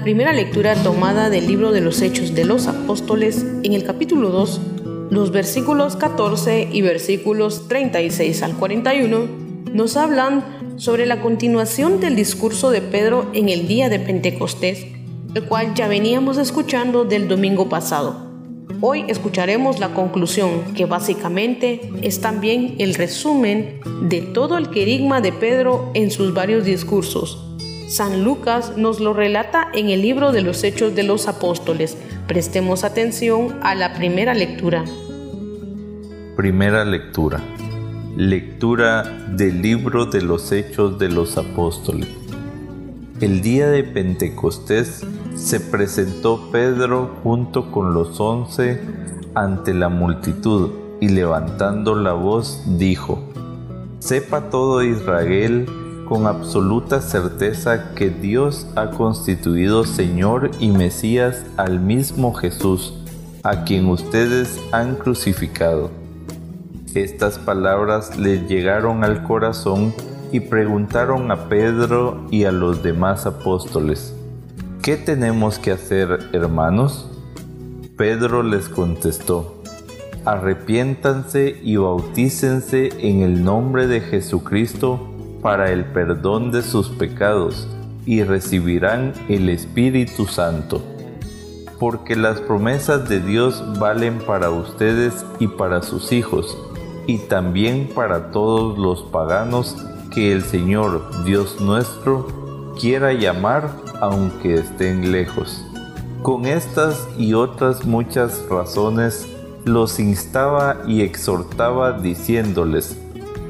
La primera lectura tomada del libro de los Hechos de los Apóstoles en el capítulo 2, los versículos 14 y versículos 36 al 41 nos hablan sobre la continuación del discurso de Pedro en el día de Pentecostés, el cual ya veníamos escuchando del domingo pasado. Hoy escucharemos la conclusión, que básicamente es también el resumen de todo el querigma de Pedro en sus varios discursos San Lucas nos lo relata en el libro de los Hechos de los Apóstoles. Prestemos atención a la primera lectura. Primera lectura. Lectura del libro de los Hechos de los Apóstoles. El día de Pentecostés se presentó Pedro junto con los once ante la multitud y levantando la voz dijo, Sepa todo Israel con absoluta certeza que Dios ha constituido Señor y Mesías al mismo Jesús, a quien ustedes han crucificado. Estas palabras les llegaron al corazón y preguntaron a Pedro y a los demás apóstoles, ¿qué tenemos que hacer, hermanos? Pedro les contestó, arrepiéntanse y bautícense en el nombre de Jesucristo para el perdón de sus pecados y recibirán el Espíritu Santo. Porque las promesas de Dios valen para ustedes y para sus hijos, y también para todos los paganos que el Señor Dios nuestro quiera llamar aunque estén lejos. Con estas y otras muchas razones los instaba y exhortaba diciéndoles,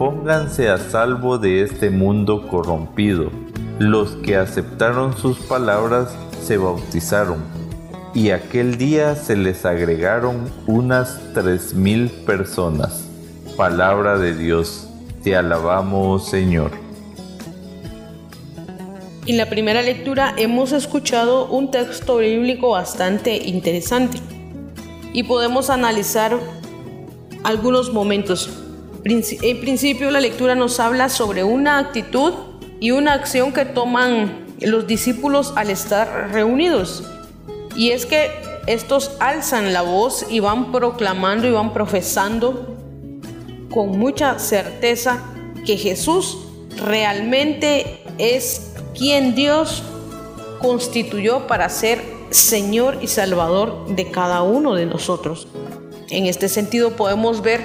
pónganse a salvo de este mundo corrompido. Los que aceptaron sus palabras se bautizaron, y aquel día se les agregaron unas tres mil personas. Palabra de Dios, te alabamos Señor. En la primera lectura hemos escuchado un texto bíblico bastante interesante y podemos analizar algunos momentos en principio la lectura nos habla sobre una actitud y una acción que toman los discípulos al estar reunidos. Y es que estos alzan la voz y van proclamando y van profesando con mucha certeza que Jesús realmente es quien Dios constituyó para ser Señor y Salvador de cada uno de nosotros. En este sentido podemos ver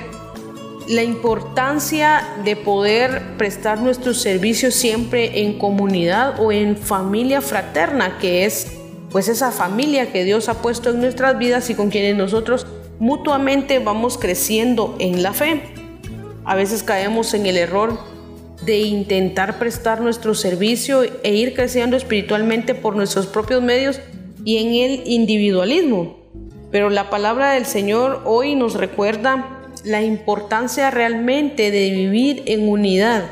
la importancia de poder prestar nuestros servicios siempre en comunidad o en familia fraterna, que es pues esa familia que Dios ha puesto en nuestras vidas y con quienes nosotros mutuamente vamos creciendo en la fe. A veces caemos en el error de intentar prestar nuestro servicio e ir creciendo espiritualmente por nuestros propios medios y en el individualismo. Pero la palabra del Señor hoy nos recuerda la importancia realmente de vivir en unidad,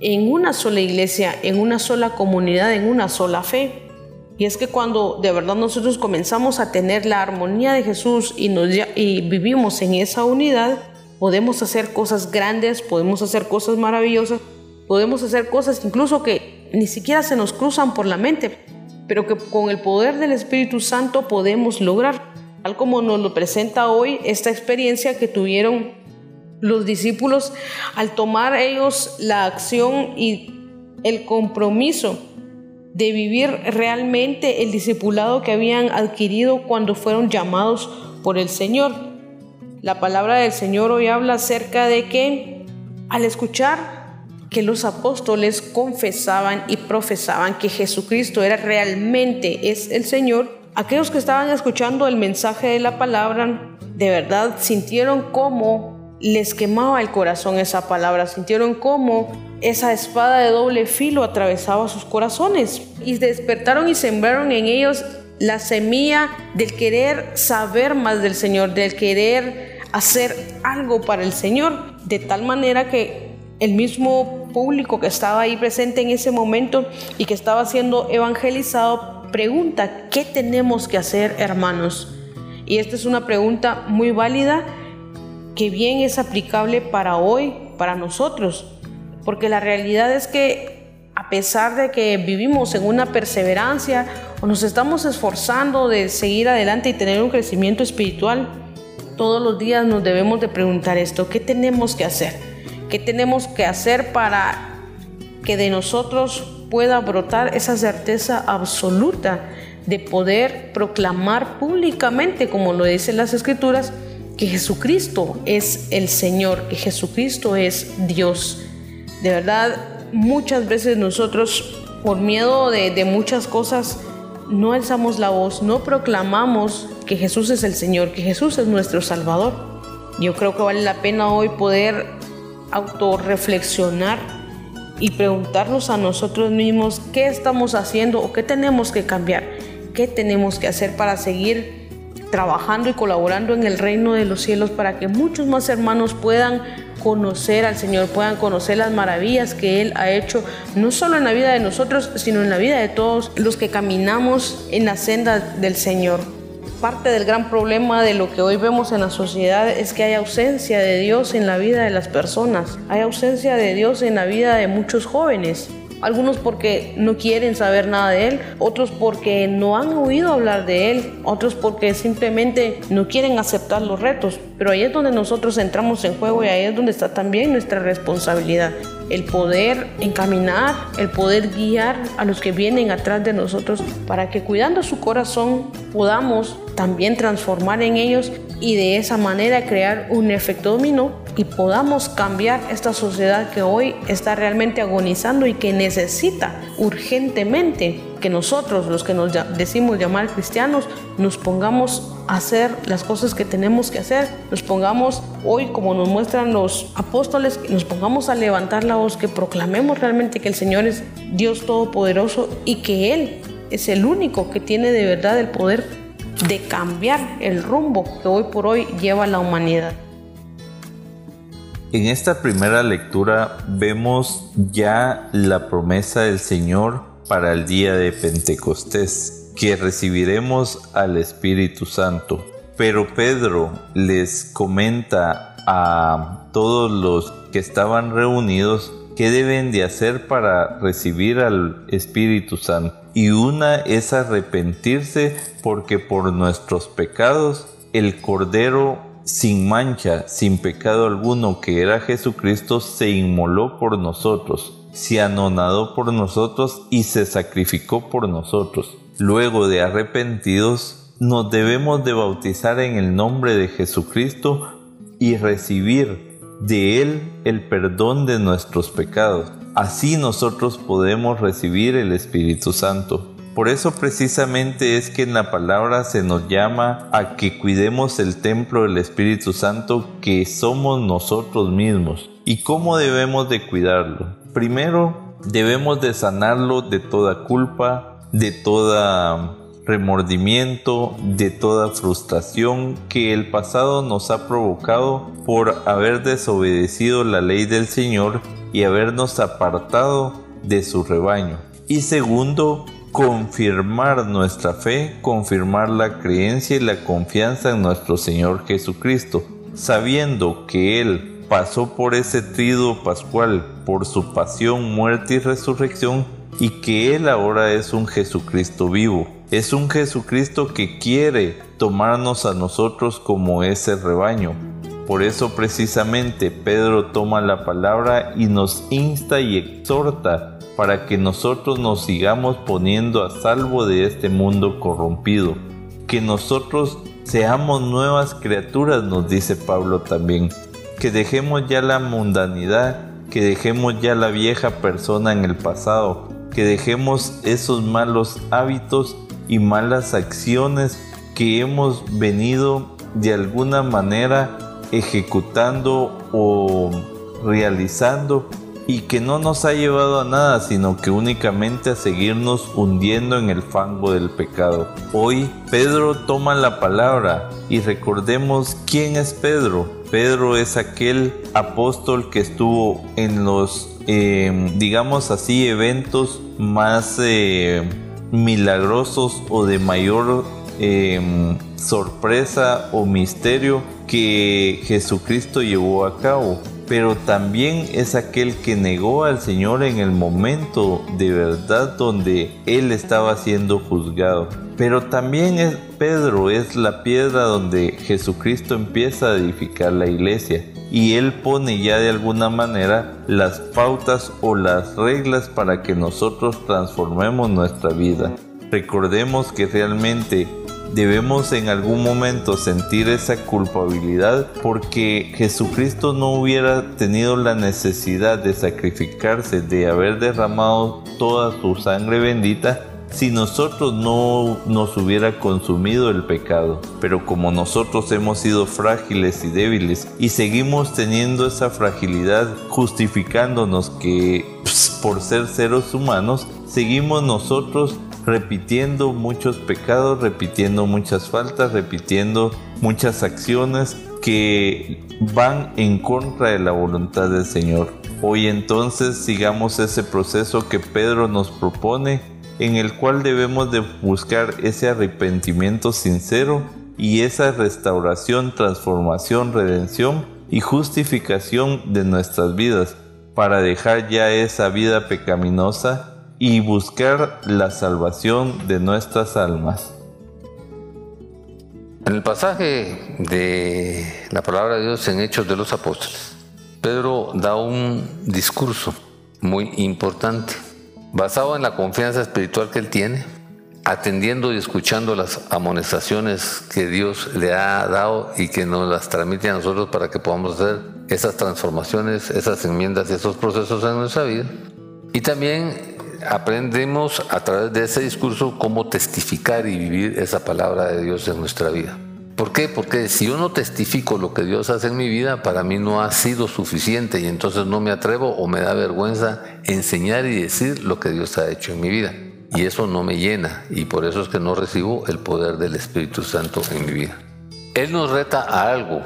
en una sola iglesia, en una sola comunidad, en una sola fe. Y es que cuando de verdad nosotros comenzamos a tener la armonía de Jesús y, nos, y vivimos en esa unidad, podemos hacer cosas grandes, podemos hacer cosas maravillosas, podemos hacer cosas incluso que ni siquiera se nos cruzan por la mente, pero que con el poder del Espíritu Santo podemos lograr tal como nos lo presenta hoy esta experiencia que tuvieron los discípulos al tomar ellos la acción y el compromiso de vivir realmente el discipulado que habían adquirido cuando fueron llamados por el Señor. La palabra del Señor hoy habla acerca de que al escuchar que los apóstoles confesaban y profesaban que Jesucristo era realmente es el Señor, aquellos que estaban escuchando el mensaje de la palabra de verdad sintieron cómo les quemaba el corazón esa palabra, sintieron cómo esa espada de doble filo atravesaba sus corazones y despertaron y sembraron en ellos la semilla del querer saber más del Señor, del querer hacer algo para el Señor, de tal manera que el mismo público que estaba ahí presente en ese momento y que estaba siendo evangelizado pregunta, ¿qué tenemos que hacer hermanos? Y esta es una pregunta muy válida que bien es aplicable para hoy, para nosotros, porque la realidad es que a pesar de que vivimos en una perseverancia o nos estamos esforzando de seguir adelante y tener un crecimiento espiritual, todos los días nos debemos de preguntar esto, ¿qué tenemos que hacer? ¿Qué tenemos que hacer para que de nosotros pueda brotar esa certeza absoluta de poder proclamar públicamente, como lo dicen las escrituras, que Jesucristo es el Señor, que Jesucristo es Dios. De verdad, muchas veces nosotros, por miedo de, de muchas cosas, no alzamos la voz, no proclamamos que Jesús es el Señor, que Jesús es nuestro Salvador. Yo creo que vale la pena hoy poder autorreflexionar y preguntarnos a nosotros mismos qué estamos haciendo o qué tenemos que cambiar, qué tenemos que hacer para seguir trabajando y colaborando en el reino de los cielos para que muchos más hermanos puedan conocer al Señor, puedan conocer las maravillas que Él ha hecho, no solo en la vida de nosotros, sino en la vida de todos los que caminamos en la senda del Señor. Parte del gran problema de lo que hoy vemos en la sociedad es que hay ausencia de Dios en la vida de las personas, hay ausencia de Dios en la vida de muchos jóvenes. Algunos porque no quieren saber nada de Él, otros porque no han oído hablar de Él, otros porque simplemente no quieren aceptar los retos. Pero ahí es donde nosotros entramos en juego y ahí es donde está también nuestra responsabilidad. El poder encaminar, el poder guiar a los que vienen atrás de nosotros para que cuidando su corazón podamos también transformar en ellos y de esa manera crear un efecto dominó y podamos cambiar esta sociedad que hoy está realmente agonizando y que necesita urgentemente que nosotros, los que nos decimos llamar cristianos, nos pongamos a hacer las cosas que tenemos que hacer, nos pongamos hoy, como nos muestran los apóstoles, nos pongamos a levantar la voz, que proclamemos realmente que el Señor es Dios Todopoderoso y que Él es el único que tiene de verdad el poder de cambiar el rumbo que hoy por hoy lleva la humanidad. En esta primera lectura vemos ya la promesa del Señor para el día de Pentecostés, que recibiremos al Espíritu Santo. Pero Pedro les comenta a todos los que estaban reunidos qué deben de hacer para recibir al Espíritu Santo. Y una es arrepentirse porque por nuestros pecados el Cordero sin mancha, sin pecado alguno, que era Jesucristo, se inmoló por nosotros, se anonadó por nosotros y se sacrificó por nosotros. Luego de arrepentidos, nos debemos de bautizar en el nombre de Jesucristo y recibir de Él el perdón de nuestros pecados. Así nosotros podemos recibir el Espíritu Santo. Por eso precisamente es que en la palabra se nos llama a que cuidemos el templo del Espíritu Santo que somos nosotros mismos. ¿Y cómo debemos de cuidarlo? Primero, debemos de sanarlo de toda culpa, de toda remordimiento, de toda frustración que el pasado nos ha provocado por haber desobedecido la ley del Señor y habernos apartado de su rebaño. Y segundo, confirmar nuestra fe, confirmar la creencia y la confianza en nuestro Señor Jesucristo, sabiendo que Él pasó por ese trido pascual, por su pasión, muerte y resurrección, y que Él ahora es un Jesucristo vivo. Es un Jesucristo que quiere tomarnos a nosotros como ese rebaño. Por eso precisamente Pedro toma la palabra y nos insta y exhorta para que nosotros nos sigamos poniendo a salvo de este mundo corrompido, que nosotros Seamos nuevas criaturas, nos dice Pablo también. Que dejemos ya la mundanidad, que dejemos ya la vieja persona en el pasado, que dejemos esos malos hábitos y malas acciones que hemos venido de alguna manera ejecutando o realizando y que no nos ha llevado a nada, sino que únicamente a seguirnos hundiendo en el fango del pecado. Hoy Pedro toma la palabra y recordemos quién es Pedro. Pedro es aquel apóstol que estuvo en los, eh, digamos así, eventos más eh, milagrosos o de mayor eh, sorpresa o misterio que Jesucristo llevó a cabo pero también es aquel que negó al Señor en el momento de verdad donde Él estaba siendo juzgado. Pero también es Pedro es la piedra donde Jesucristo empieza a edificar la iglesia y Él pone ya de alguna manera las pautas o las reglas para que nosotros transformemos nuestra vida. Recordemos que realmente debemos en algún momento sentir esa culpabilidad porque Jesucristo no hubiera tenido la necesidad de sacrificarse, de haber derramado toda su sangre bendita si nosotros no nos hubiera consumido el pecado. Pero como nosotros hemos sido frágiles y débiles y seguimos teniendo esa fragilidad justificándonos que pues, por ser seres humanos, seguimos nosotros repitiendo muchos pecados, repitiendo muchas faltas, repitiendo muchas acciones que van en contra de la voluntad del Señor. Hoy entonces sigamos ese proceso que Pedro nos propone, en el cual debemos de buscar ese arrepentimiento sincero y esa restauración, transformación, redención y justificación de nuestras vidas para dejar ya esa vida pecaminosa y buscar la salvación de nuestras almas. En el pasaje de la palabra de Dios en Hechos de los Apóstoles, Pedro da un discurso muy importante, basado en la confianza espiritual que él tiene, atendiendo y escuchando las amonestaciones que Dios le ha dado y que nos las transmite a nosotros para que podamos hacer esas transformaciones, esas enmiendas, esos procesos en nuestra vida. Y también aprendemos a través de ese discurso cómo testificar y vivir esa palabra de Dios en nuestra vida. ¿Por qué? Porque si yo no testifico lo que Dios hace en mi vida, para mí no ha sido suficiente y entonces no me atrevo o me da vergüenza enseñar y decir lo que Dios ha hecho en mi vida. Y eso no me llena y por eso es que no recibo el poder del Espíritu Santo en mi vida. Él nos reta a algo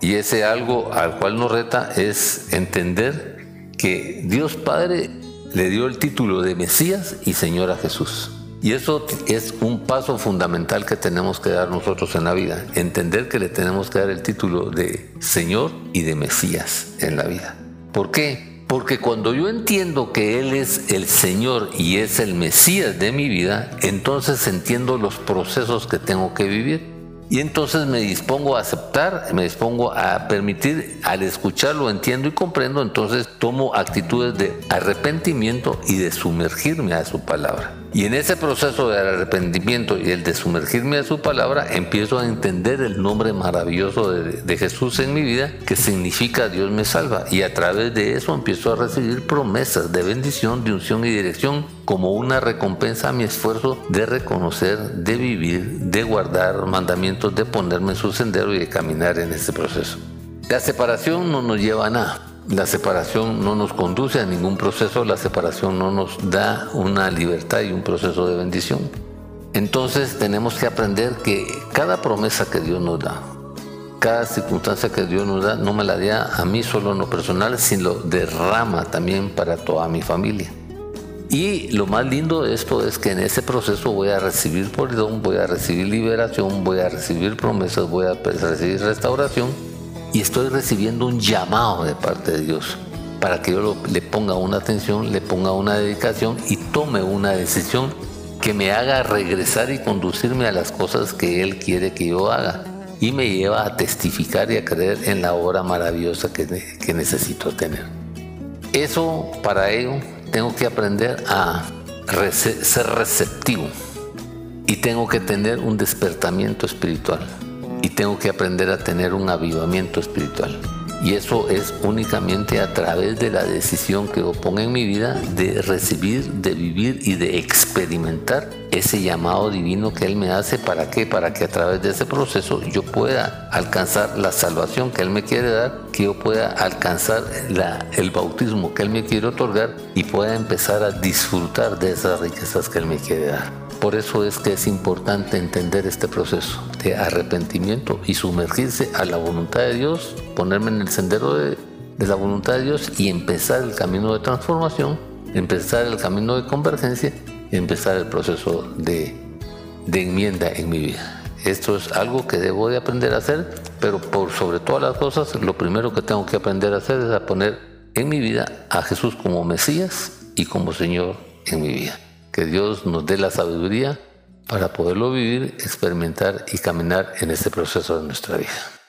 y ese algo al cual nos reta es entender que Dios Padre le dio el título de Mesías y Señor a Jesús. Y eso es un paso fundamental que tenemos que dar nosotros en la vida, entender que le tenemos que dar el título de Señor y de Mesías en la vida. ¿Por qué? Porque cuando yo entiendo que Él es el Señor y es el Mesías de mi vida, entonces entiendo los procesos que tengo que vivir. Y entonces me dispongo a aceptar, me dispongo a permitir, al escucharlo, entiendo y comprendo, entonces tomo actitudes de arrepentimiento y de sumergirme a su palabra. Y en ese proceso del arrepentimiento y el de sumergirme a su palabra, empiezo a entender el nombre maravilloso de, de, Jesús en mi vida, que significa Dios me salva. Y a través de eso empiezo a recibir promesas de bendición, de unción y dirección, como una recompensa a mi esfuerzo de reconocer, de vivir, de guardar mandamientos, de ponerme en su sendero y de caminar en ese proceso. La separación no nos lleva a nada. La separación no nos conduce a ningún proceso, la separación no nos da una libertad y un proceso de bendición. Entonces tenemos que aprender que cada promesa que Dios nos da, cada circunstancia que Dios nos da, no me la da a mí solo en lo personal, sino derrama también para toda mi familia. Y lo más lindo de esto es que en ese proceso voy a recibir perdón, voy a recibir liberación, voy a recibir promesas, voy a recibir restauración y estoy recibiendo un llamado de parte de Dios para que yo le ponga una atención, le ponga una dedicación y tome una decisión que me haga regresar y conducirme a las cosas que Él quiere que yo haga. Y me lleva a testificar y a creer en la obra maravillosa que, que necesito tener. Eso para ello tengo que aprender a ser receptivo. Y tengo que tener un despertamiento espiritual y tengo que aprender a tener un avivamiento espiritual. Y eso es únicamente a través de la decisión que yo ponga en mi vida de recibir, de vivir y de experimentar ese llamado divino que Él me hace. ¿Para qué? Para que a través de ese proceso yo pueda alcanzar la salvación que Él me quiere dar, que yo pueda alcanzar el bautismo que Él me quiere otorgar y pueda empezar a disfrutar de esas riquezas que Él me quiere dar. Por eso es que es importante entender este proceso de arrepentimiento y sumergirse a la voluntad de Dios, ponerme en el sendero de, la voluntad de Dios y empezar el camino de transformación, empezar el camino de convergencia empezar el proceso de, de enmienda en mi vida. Esto es algo que debo de aprender a hacer, pero por sobre todas las cosas, lo primero que tengo que aprender a hacer es a poner en mi vida a Jesús como Mesías y como Señor en mi vida. Que Dios nos dé la sabiduría para poderlo vivir, experimentar y caminar en este proceso de nuestra vida.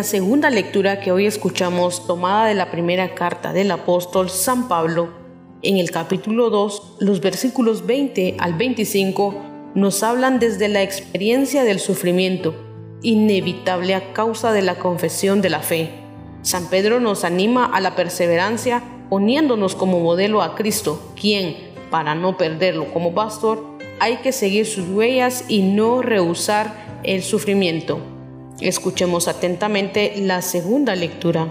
La segunda lectura que hoy escuchamos, tomada de la primera carta del apóstol San Pablo, en el capítulo 2, los versículos 20 al 25 nos hablan desde la experiencia del sufrimiento, inevitable a causa de la confesión de la fe. San Pedro nos anima a la perseverancia poniéndonos como modelo a Cristo, quien, para no perderlo como pastor, hay que seguir sus huellas y no rehusar el sufrimiento. Escuchemos atentamente la segunda lectura.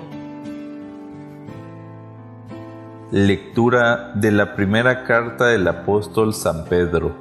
Lectura de la primera carta del apóstol San Pedro.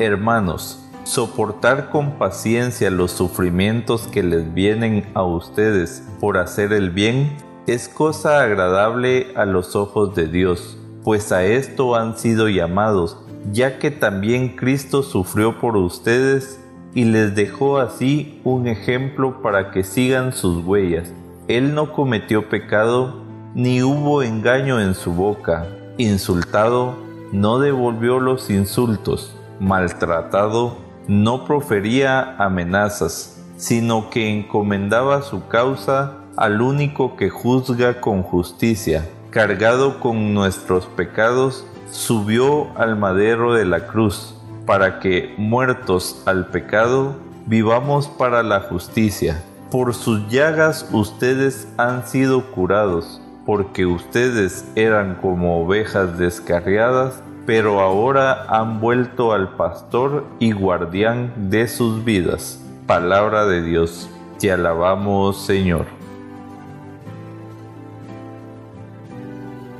Hermanos, soportar con paciencia los sufrimientos que les vienen a ustedes por hacer el bien es cosa agradable a los ojos de Dios, pues a esto han sido llamados, ya que también Cristo sufrió por ustedes y les dejó así un ejemplo para que sigan sus huellas. Él no cometió pecado, ni hubo engaño en su boca. Insultado, no devolvió los insultos. Maltratado, no profería amenazas, sino que encomendaba su causa al único que juzga con justicia. Cargado con nuestros pecados, subió al madero de la cruz para que, muertos al pecado, vivamos para la justicia. Por sus llagas ustedes han sido curados, porque ustedes eran como ovejas descarriadas, pero ahora han vuelto al pastor y guardián de sus vidas. Palabra de Dios. Te alabamos, Señor.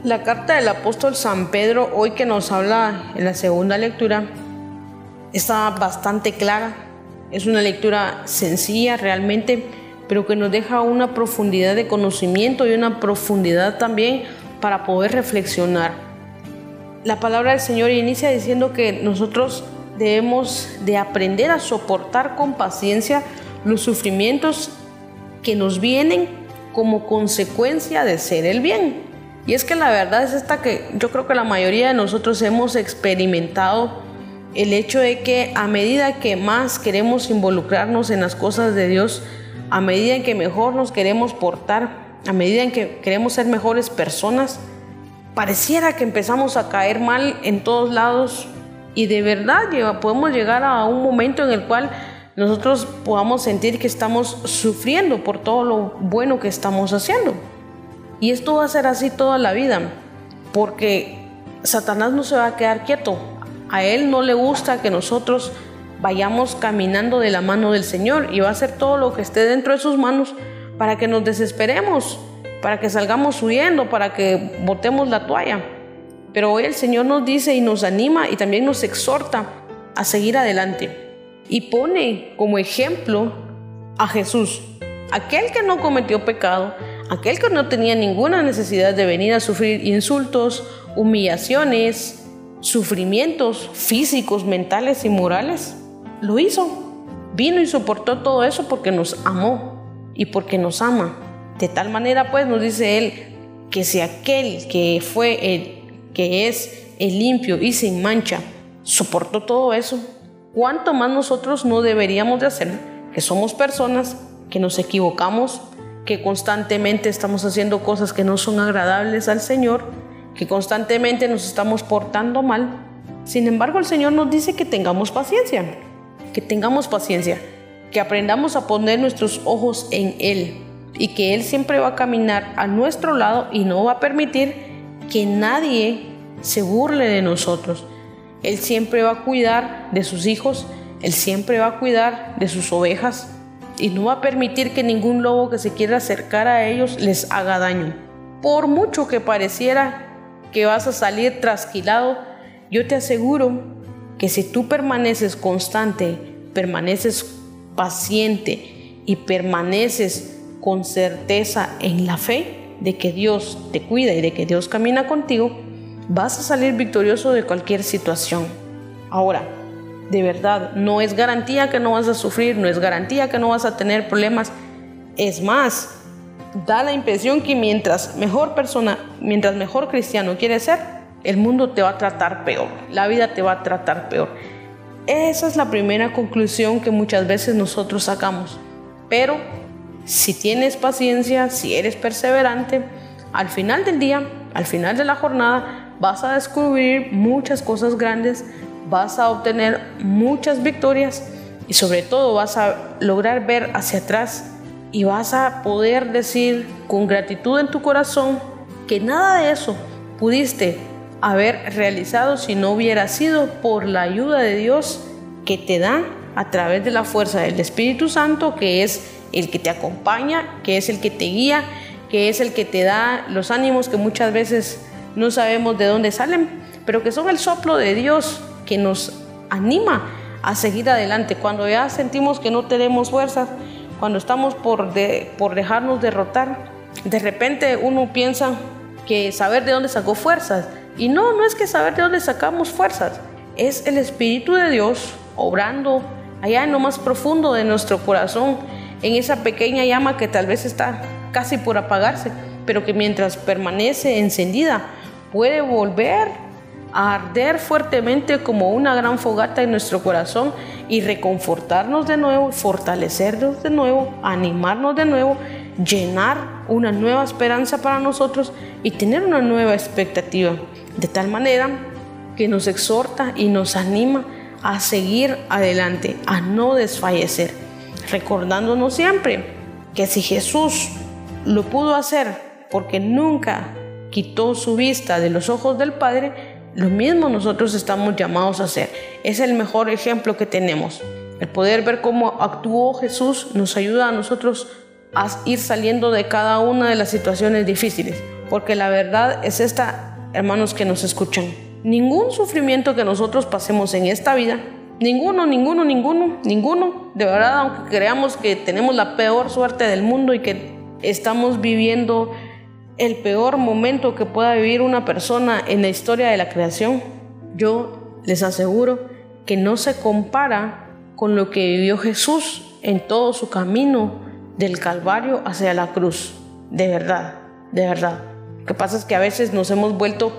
La carta del apóstol San Pedro, hoy que nos habla en la segunda lectura, está bastante clara. Es una lectura sencilla realmente, pero que nos deja una profundidad de conocimiento y una profundidad también para poder reflexionar. La palabra del Señor inicia diciendo que nosotros debemos de aprender a soportar con paciencia los sufrimientos que nos vienen como consecuencia de ser el bien. Y es que la verdad es esta que yo creo que la mayoría de nosotros hemos experimentado el hecho de que a medida que más queremos involucrarnos en las cosas de Dios, a medida en que mejor nos queremos portar, a medida en que queremos ser mejores personas, pareciera que empezamos a caer mal en todos lados y de verdad podemos llegar a un momento en el cual nosotros podamos sentir que estamos sufriendo por todo lo bueno que estamos haciendo. Y esto va a ser así toda la vida, porque Satanás no se va a quedar quieto. A Él no le gusta que nosotros vayamos caminando de la mano del Señor y va a hacer todo lo que esté dentro de sus manos para que nos desesperemos, para que salgamos huyendo, para que botemos la toalla. Pero hoy el Señor nos dice y nos anima y también nos exhorta a seguir adelante. Y pone como ejemplo a Jesús, aquel que no cometió pecado, aquel que no tenía ninguna necesidad de venir a sufrir insultos, humillaciones, sufrimientos físicos, mentales y morales. lo hizo. Vino y soportó todo eso porque nos amó y porque nos ama. De tal manera, pues, nos dice Él que si aquel que fue el que es el limpio y sin mancha soportó todo eso, ¿cuánto más nosotros no deberíamos de hacer? Que somos personas que nos equivocamos, que constantemente estamos haciendo cosas que no son agradables al Señor, que constantemente nos estamos portando mal. Sin embargo, el Señor nos dice que tengamos paciencia, que tengamos paciencia, que aprendamos a poner nuestros ojos en Él y que Él siempre va a caminar a nuestro lado y no va a permitir que nadie se burle de nosotros. Él siempre va a cuidar de sus hijos, Él siempre va a cuidar de sus ovejas y no va a permitir que ningún lobo que se quiera acercar a ellos les haga daño. Por mucho que pareciera que vas a salir trasquilado, yo te aseguro que si tú permaneces constante, permaneces paciente y permaneces con certeza en la fe de que Dios te cuida y de que Dios camina contigo, vas a salir victorioso de cualquier situación. Ahora, de verdad, no es garantía que no vas a sufrir, no es garantía que no vas a tener problemas. Es más, da la impresión que mientras mejor persona, mientras mejor cristiano quieres ser, el mundo te va a tratar peor, la vida te va a tratar peor. Esa es la primera conclusión que muchas veces nosotros sacamos. Pero si tienes paciencia, si eres perseverante, al final del día, al final de la jornada, vas a descubrir muchas cosas grandes, vas a obtener muchas victorias y sobre todo vas a lograr ver hacia atrás y vas a poder decir con gratitud en tu corazón que nada de eso pudiste haber realizado si no hubiera sido por la ayuda de Dios que te da a través de la fuerza del Espíritu Santo, que es el que te acompaña, que es el que te guía, que es el que te da los ánimos que muchas veces no sabemos de dónde salen, pero que son el soplo de Dios que nos anima a seguir adelante. Cuando ya sentimos que no tenemos fuerzas, cuando estamos por, por dejarnos derrotar, de repente uno piensa que saber de dónde sacó fuerzas. Y no, no es que saber de dónde sacamos fuerzas, es el Espíritu de Dios obrando allá en lo más profundo de nuestro corazón, en esa pequeña llama que tal vez está casi por apagarse, pero que mientras permanece encendida, puede volver a arder fuertemente como una gran fogata en nuestro corazón y reconfortarnos de nuevo, fortalecernos de nuevo, animarnos de nuevo, llenar una nueva esperanza para nosotros y tener una nueva expectativa. De tal manera que nos exhorta y nos anima a seguir adelante, a no desfallecer, recordándonos siempre que si Jesús lo pudo hacer porque nunca quitó su vista de los ojos del Padre, lo mismo nosotros estamos llamados a hacer. Es el mejor ejemplo que tenemos. El poder ver cómo actuó Jesús nos ayuda a nosotros a ir saliendo de cada una de las situaciones difíciles. Porque la verdad es esta, hermanos que nos escuchan. Ningún sufrimiento que nosotros pasemos en esta vida, ninguno, ninguno, ninguno, ninguno, de verdad, aunque creamos que tenemos la peor suerte del mundo y que estamos viviendo el peor momento que pueda vivir una persona en la historia de la creación, yo les aseguro que no se compara con lo que vivió Jesús en todo su camino del Calvario hacia la cruz. De verdad, de verdad. Lo que pasa es que a veces nos hemos vuelto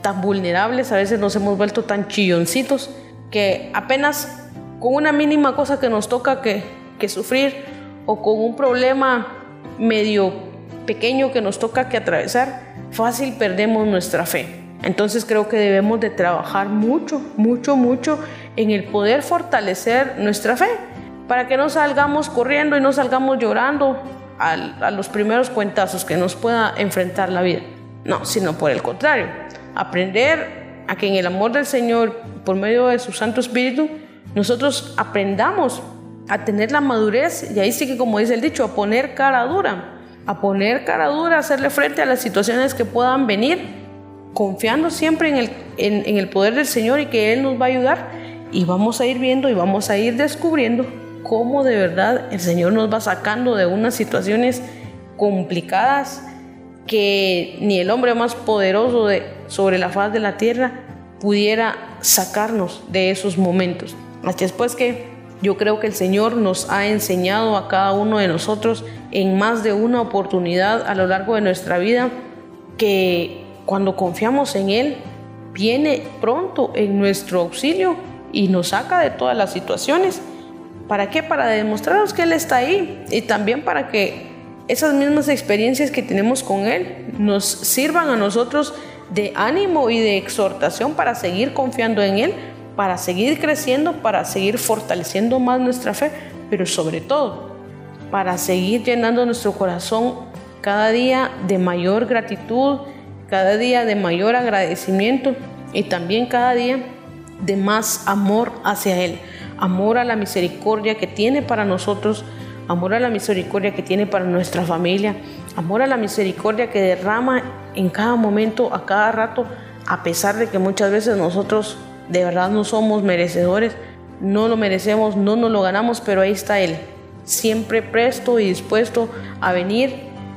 tan vulnerables, a veces nos hemos vuelto tan chilloncitos, que apenas con una mínima cosa que nos toca que, que sufrir o con un problema medio pequeño que nos toca que atravesar, fácil perdemos nuestra fe. Entonces creo que debemos de trabajar mucho, mucho, mucho en el poder fortalecer nuestra fe para que no salgamos corriendo y no salgamos llorando a, los primeros cuentazos que nos pueda enfrentar la vida. No, sino por el contrario, aprender a que en el amor del Señor, por medio de su Santo Espíritu, nosotros aprendamos a tener la madurez, y ahí sí que como dice el dicho, a poner cara dura, a poner cara dura, a hacerle frente a las situaciones que puedan venir, confiando siempre en el, en, el poder del Señor y que Él nos va a ayudar. Y vamos a ir viendo y vamos a ir descubriendo cómo de verdad el Señor nos va sacando de unas situaciones complicadas que ni el hombre más poderoso de, sobre la faz de la tierra pudiera sacarnos de esos momentos. Así es pues que Yo creo que el Señor nos ha enseñado a cada uno de nosotros en más de una oportunidad a lo largo de nuestra vida que cuando confiamos en Él, viene pronto en nuestro auxilio y nos saca de todas las situaciones. ¿Para qué? Para demostrarnos que Él está ahí y también para que esas mismas experiencias que tenemos con Él nos sirvan a nosotros de ánimo y de exhortación para seguir confiando en Él, para seguir creciendo, para seguir fortaleciendo más nuestra fe, pero sobre todo para seguir llenando nuestro corazón cada día de mayor gratitud, cada día de mayor agradecimiento y también cada día de más amor hacia Él, amor a la misericordia que tiene para nosotros, amor a la misericordia que tiene para nuestra familia, amor a la misericordia que derrama en cada momento, a cada rato, a pesar de que muchas veces nosotros de verdad no somos merecedores, no lo merecemos, no nos lo ganamos, pero ahí está Él, siempre presto y dispuesto a venir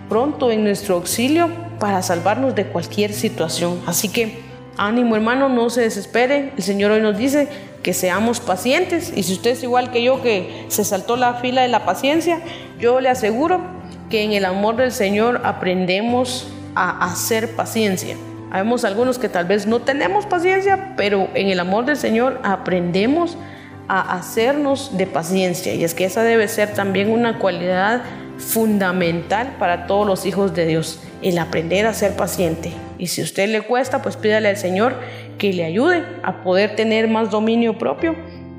pronto en nuestro auxilio para salvarnos de cualquier situación. Así que ánimo hermano, no se desespere. El Señor hoy nos dice que seamos pacientes y si usted es igual que yo que se saltó la fila de la paciencia, yo le aseguro que en el amor del Señor aprendemos a hacer paciencia. Habemos algunos que tal vez no tenemos paciencia, pero en el amor del Señor aprendemos a hacernos de paciencia. Y es que esa debe ser también una cualidad fundamental para todos los hijos de Dios, el aprender a ser paciente. Y si a usted le cuesta, pues pídale al Señor que le ayude a poder tener más dominio propio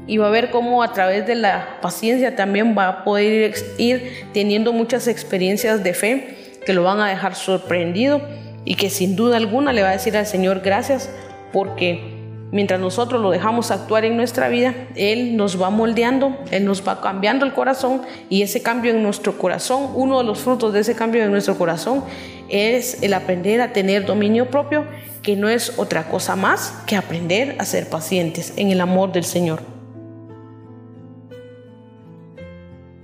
y va a ver cómo a través de la paciencia también va a poder ir teniendo muchas experiencias de fe que lo van a dejar sorprendido y que sin duda alguna le va a decir al Señor gracias porque Mientras nosotros lo dejamos actuar en nuestra vida, Él nos va moldeando, Él nos va cambiando el corazón y ese cambio en nuestro corazón, uno de los frutos de ese cambio en nuestro corazón es el aprender a tener dominio propio, que no es otra cosa más que aprender a ser pacientes en el amor del Señor.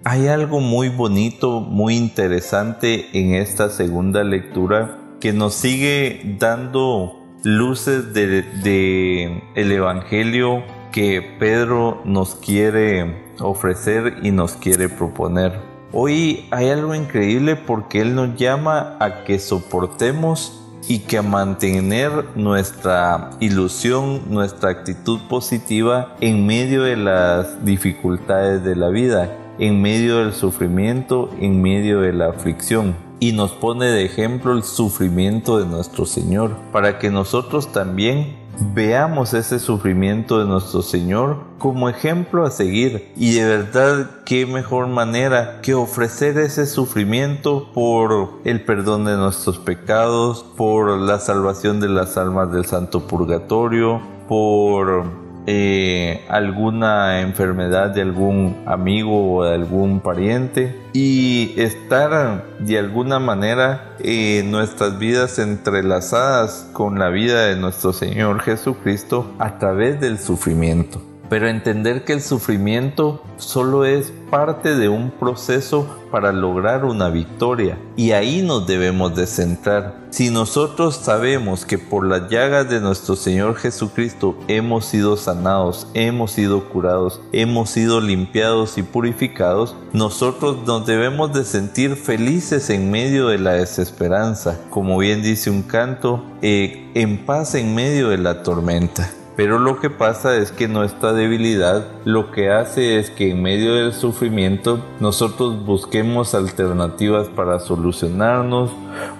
Hay algo muy bonito, muy interesante en esta segunda lectura que nos sigue dando luces de, el Evangelio que Pedro nos quiere ofrecer y nos quiere proponer. Hoy hay algo increíble porque Él nos llama a que soportemos y que a mantener nuestra ilusión, nuestra actitud positiva en medio de las dificultades de la vida, en medio del sufrimiento, en medio de la aflicción y nos pone de ejemplo el sufrimiento de nuestro Señor, para que nosotros también veamos ese sufrimiento de nuestro Señor como ejemplo a seguir. Y de verdad, qué mejor manera que ofrecer ese sufrimiento por el perdón de nuestros pecados, por la salvación de las almas del Santo Purgatorio, por eh, alguna enfermedad de algún amigo o de algún pariente y estar de alguna manera en nuestras vidas entrelazadas con la vida de nuestro Señor Jesucristo a través del sufrimiento pero entender que el sufrimiento solo es parte de un proceso para lograr una victoria y ahí nos debemos de centrar. Si nosotros sabemos que por las llagas de nuestro Señor Jesucristo hemos sido sanados, hemos sido curados, hemos sido limpiados y purificados, nosotros nos debemos de sentir felices en medio de la desesperanza, como bien dice un canto, eh, en paz en medio de la tormenta. Pero lo que pasa es que nuestra debilidad lo que hace es que en medio del sufrimiento nosotros busquemos alternativas para solucionarnos,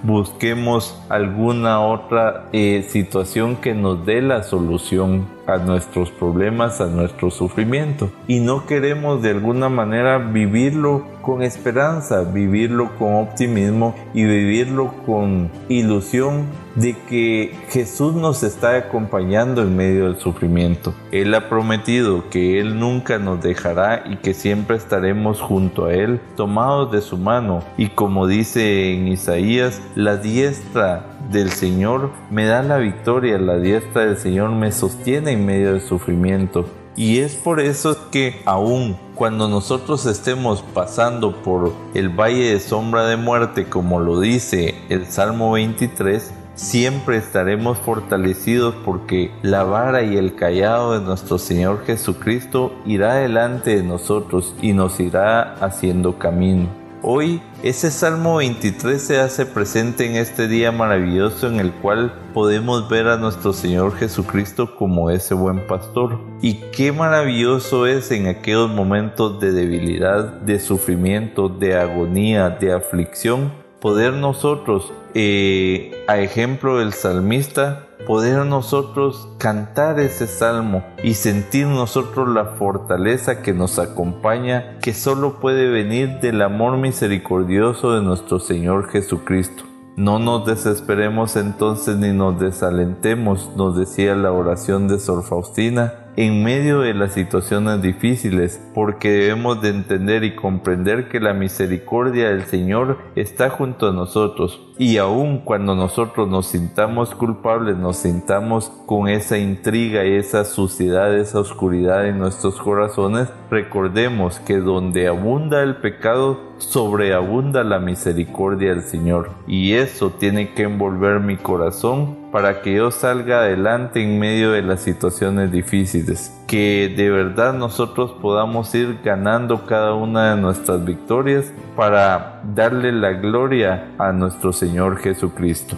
busquemos alguna otra eh, situación que nos dé la solución a nuestros problemas, a nuestro sufrimiento. Y no queremos de alguna manera vivirlo con esperanza, vivirlo con optimismo y vivirlo con ilusión de que Jesús nos está acompañando en medio del sufrimiento. Él ha prometido que Él nunca nos dejará y que siempre estaremos junto a Él, tomados de su mano. Y como dice en Isaías, la diestra del Señor me da la victoria, la diestra del Señor me sostiene en medio del sufrimiento. Y es por eso que aún cuando nosotros estemos pasando por el valle de sombra de muerte, como lo dice el Salmo 23, siempre estaremos fortalecidos porque la vara y el callado de nuestro Señor Jesucristo irá delante de nosotros y nos irá haciendo camino. Hoy ese Salmo 23 se hace presente en este día maravilloso en el cual podemos ver a nuestro Señor Jesucristo como ese buen pastor. Y qué maravilloso es en aquellos momentos de debilidad, de sufrimiento, de agonía, de aflicción, poder nosotros, eh, a ejemplo del salmista, poder nosotros cantar ese salmo y sentir nosotros la fortaleza que nos acompaña, que solo puede venir del amor misericordioso de nuestro Señor Jesucristo. No nos desesperemos entonces ni nos desalentemos, nos decía la oración de Sor Faustina, en medio de las situaciones difíciles, porque debemos de entender y comprender que la misericordia del Señor está junto a nosotros. Y aun cuando nosotros nos sintamos culpables, nos sintamos con esa intriga y esa suciedad, esa oscuridad en nuestros corazones, recordemos que donde abunda el pecado, sobreabunda la misericordia del Señor. Y eso tiene que envolver mi corazón para que yo salga adelante en medio de las situaciones difíciles. Que de verdad nosotros podamos ir ganando cada una de nuestras victorias para darle la gloria a nuestro Señor Jesucristo.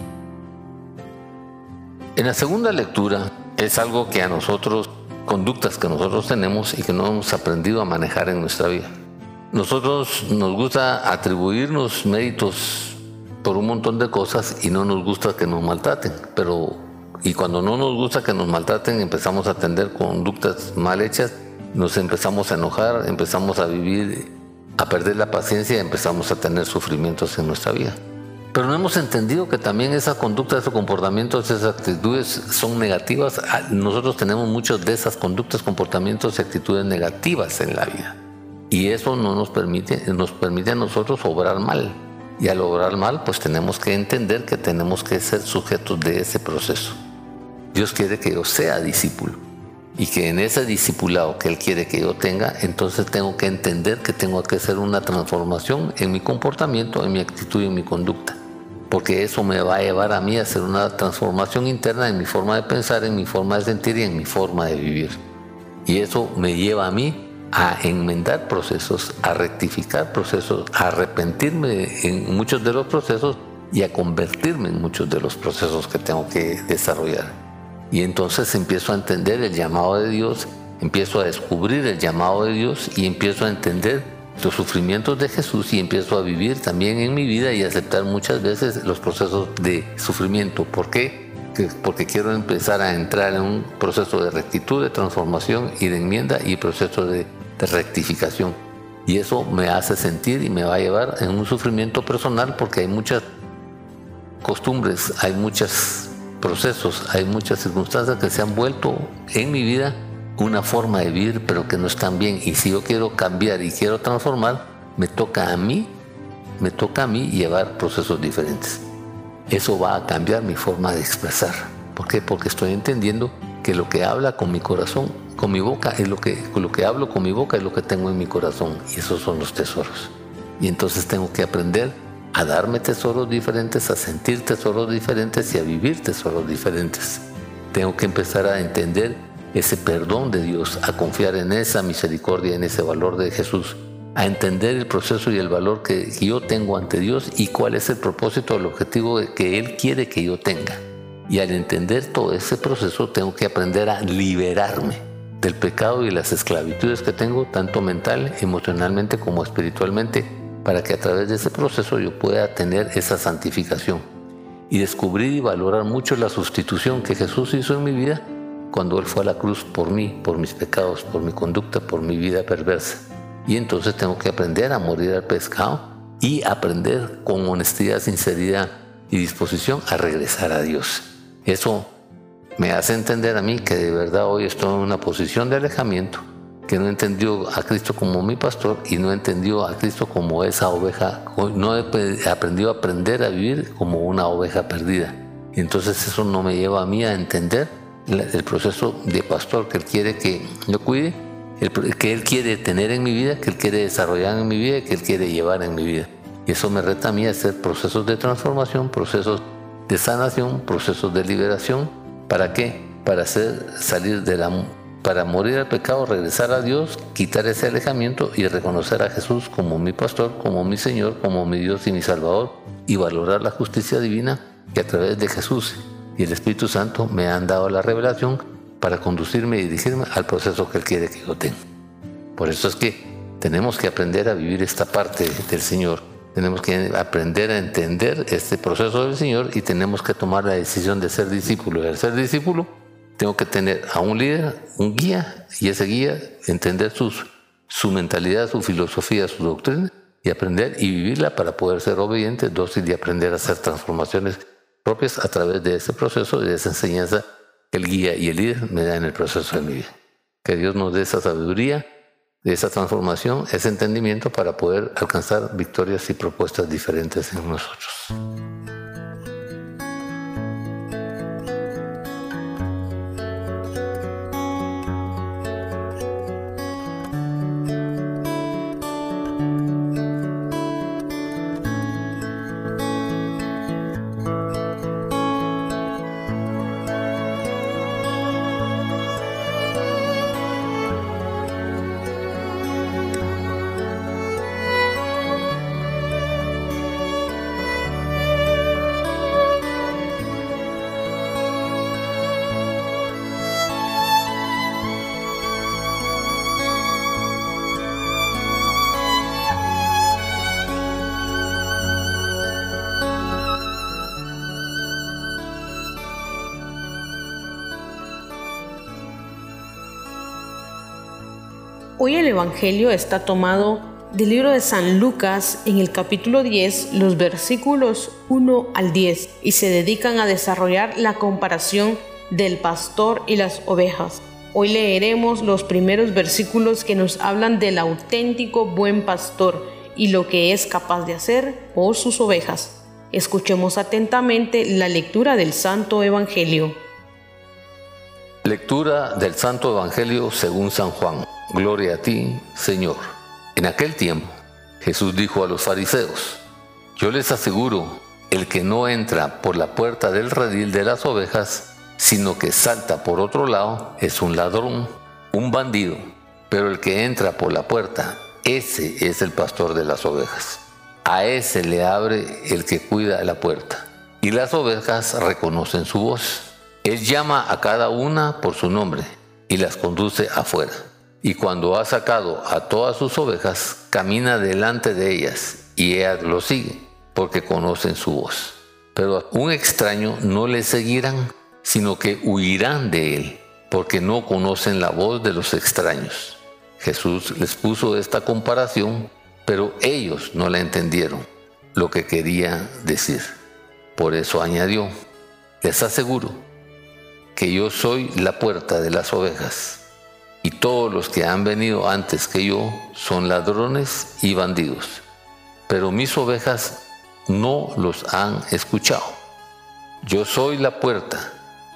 En la segunda lectura es algo que a nosotros, conductas que nosotros tenemos y que no hemos aprendido a manejar en nuestra vida. Nosotros nos gusta atribuirnos méritos por un montón de cosas y no nos gusta que nos maltraten. Pero, y cuando no nos gusta que nos maltraten, empezamos a atender conductas mal hechas, nos empezamos a enojar, empezamos a vivir, a perder la paciencia y empezamos a tener sufrimientos en nuestra vida. Pero no hemos entendido que también esas conductas, esos comportamientos, esas actitudes son negativas. Ah, nosotros tenemos muchas de esas conductas, comportamientos y actitudes negativas en la vida. Y eso no nos permite, nos permite a nosotros obrar mal. Y al obrar mal, pues tenemos que entender que tenemos que ser sujetos de ese proceso. Dios quiere que yo sea discípulo y que en ese discipulado que Él quiere que yo tenga, entonces tengo que entender que tengo que hacer una transformación en mi comportamiento, en mi actitud y en mi conducta. Porque eso me va a llevar a mí a hacer una transformación interna en mi forma de pensar, en mi forma de sentir y en mi forma de vivir. Y eso me lleva a mí a enmendar procesos, a rectificar procesos, a arrepentirme en muchos de los procesos y a convertirme en muchos de los procesos que tengo que desarrollar. Y entonces empiezo a entender el llamado de Dios, empiezo a descubrir el llamado de Dios y empiezo a entender los sufrimientos de Jesús y empiezo a vivir también en mi vida y aceptar muchas veces los procesos de sufrimiento. ¿Por qué? Porque quiero empezar a entrar en un proceso de rectitud, de transformación y de enmienda y proceso de de rectificación. Y eso me hace sentir y me va a llevar en un sufrimiento personal porque hay muchas costumbres, hay muchos procesos, hay muchas circunstancias que se han vuelto en mi vida una forma de vivir pero que no están bien. Y si yo quiero cambiar y quiero transformar, me toca a mí, me toca a mí llevar procesos diferentes. Eso va a cambiar mi forma de expresar. ¿Por? Porque estoy entendiendo que lo que habla con mi corazón con mi boca es lo que, lo que hablo con mi boca es lo que tengo en mi corazón y esos son los tesoros. Y entonces tengo que aprender a darme tesoros diferentes, a sentir tesoros diferentes y a vivir tesoros diferentes. Tengo que empezar a entender ese perdón de Dios, a confiar en esa misericordia, en ese valor de Jesús, a entender el proceso y el valor que yo tengo ante Dios y cuál es el propósito, el objetivo que Él quiere que yo tenga. Y al entender todo ese proceso tengo que aprender a liberarme del pecado y las esclavitudes que tengo, tanto mental, emocionalmente como espiritualmente, para que a través de ese proceso yo pueda tener esa santificación y descubrir y valorar mucho la sustitución que Jesús hizo en mi vida cuando Él fue a la cruz por mí, por mis pecados, por mi conducta, por mi vida perversa. Y entonces tengo que aprender a morir al pescado y aprender con honestidad, sinceridad y disposición a regresar a Dios. Eso me hace entender a mí que de verdad hoy estoy en una posición de alejamiento, que no entendió a Cristo como mi pastor y no entendió a Cristo como esa oveja, no he aprendido a aprender a vivir como una oveja perdida. Entonces eso no me lleva a mí a entender el proceso de pastor que Él quiere que yo cuide, que Él quiere tener en mi vida, que Él quiere desarrollar en mi vida, que Él quiere llevar en mi vida. Y eso me reta a mí a hacer procesos de transformación, procesos de sanación, procesos de liberación. ¿Para qué? Para hacer salir de la para morir al pecado, regresar a Dios, quitar ese alejamiento y reconocer a Jesús como mi pastor, como mi Señor, como mi Dios y mi Salvador y valorar la justicia divina que a través de Jesús y el Espíritu Santo me han dado la revelación para conducirme y dirigirme al proceso que Él quiere que yo tenga. Por eso es que tenemos que aprender a vivir esta parte del Señor. Tenemos que aprender a entender este proceso del Señor y tenemos que tomar la decisión de ser discípulo. Y al ser discípulo, tengo que tener a un líder, un guía, y ese guía entender sus, su mentalidad, su filosofía, su doctrina, y aprender y vivirla para poder ser obediente, dócil y aprender a hacer transformaciones propias a través de ese proceso y de esa enseñanza que el guía y el líder me dan en el proceso de mi vida. Que Dios nos dé esa sabiduría, de esa transformación, ese entendimiento para poder alcanzar victorias y propuestas diferentes en nosotros. Hoy el Evangelio está tomado del libro de San Lucas en el capítulo 10, los versículos 1 al 10, y se dedican a desarrollar la comparación del pastor y las ovejas. Hoy leeremos los primeros versículos que nos hablan del auténtico buen pastor y lo que es capaz de hacer por sus ovejas. Escuchemos atentamente la lectura del Santo Evangelio. Lectura del Santo Evangelio según San Juan. Gloria a ti, Señor. En aquel tiempo, Jesús dijo a los fariseos, yo les aseguro, el que no entra por la puerta del redil de las ovejas, sino que salta por otro lado, es un ladrón, un bandido. Pero el que entra por la puerta, ese es el pastor de las ovejas. A ese le abre el que cuida la puerta. Y las ovejas reconocen su voz. Él llama a cada una por su nombre y las conduce afuera y cuando ha sacado a todas sus ovejas, camina delante de ellas, y ellas lo siguen, porque conocen su voz. Pero a un extraño no le seguirán, sino que huirán de él, porque no conocen la voz de los extraños. Jesús les puso esta comparación, pero ellos no la entendieron, lo que quería decir. Por eso añadió, les aseguro que yo soy la puerta de las ovejas y todos los que han venido antes que yo son ladrones y bandidos, pero mis ovejas no los han escuchado. Yo soy la puerta,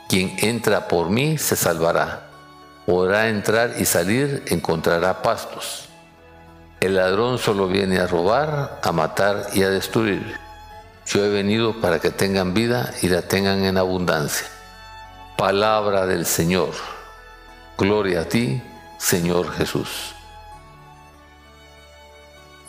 quien entra por mí se salvará, podrá entrar y salir, encontrará pastos. El ladrón solo viene a robar, a matar y a destruir. Yo he venido para que tengan vida y la tengan en abundancia. Palabra del Señor. Gloria a ti, Señor Jesús.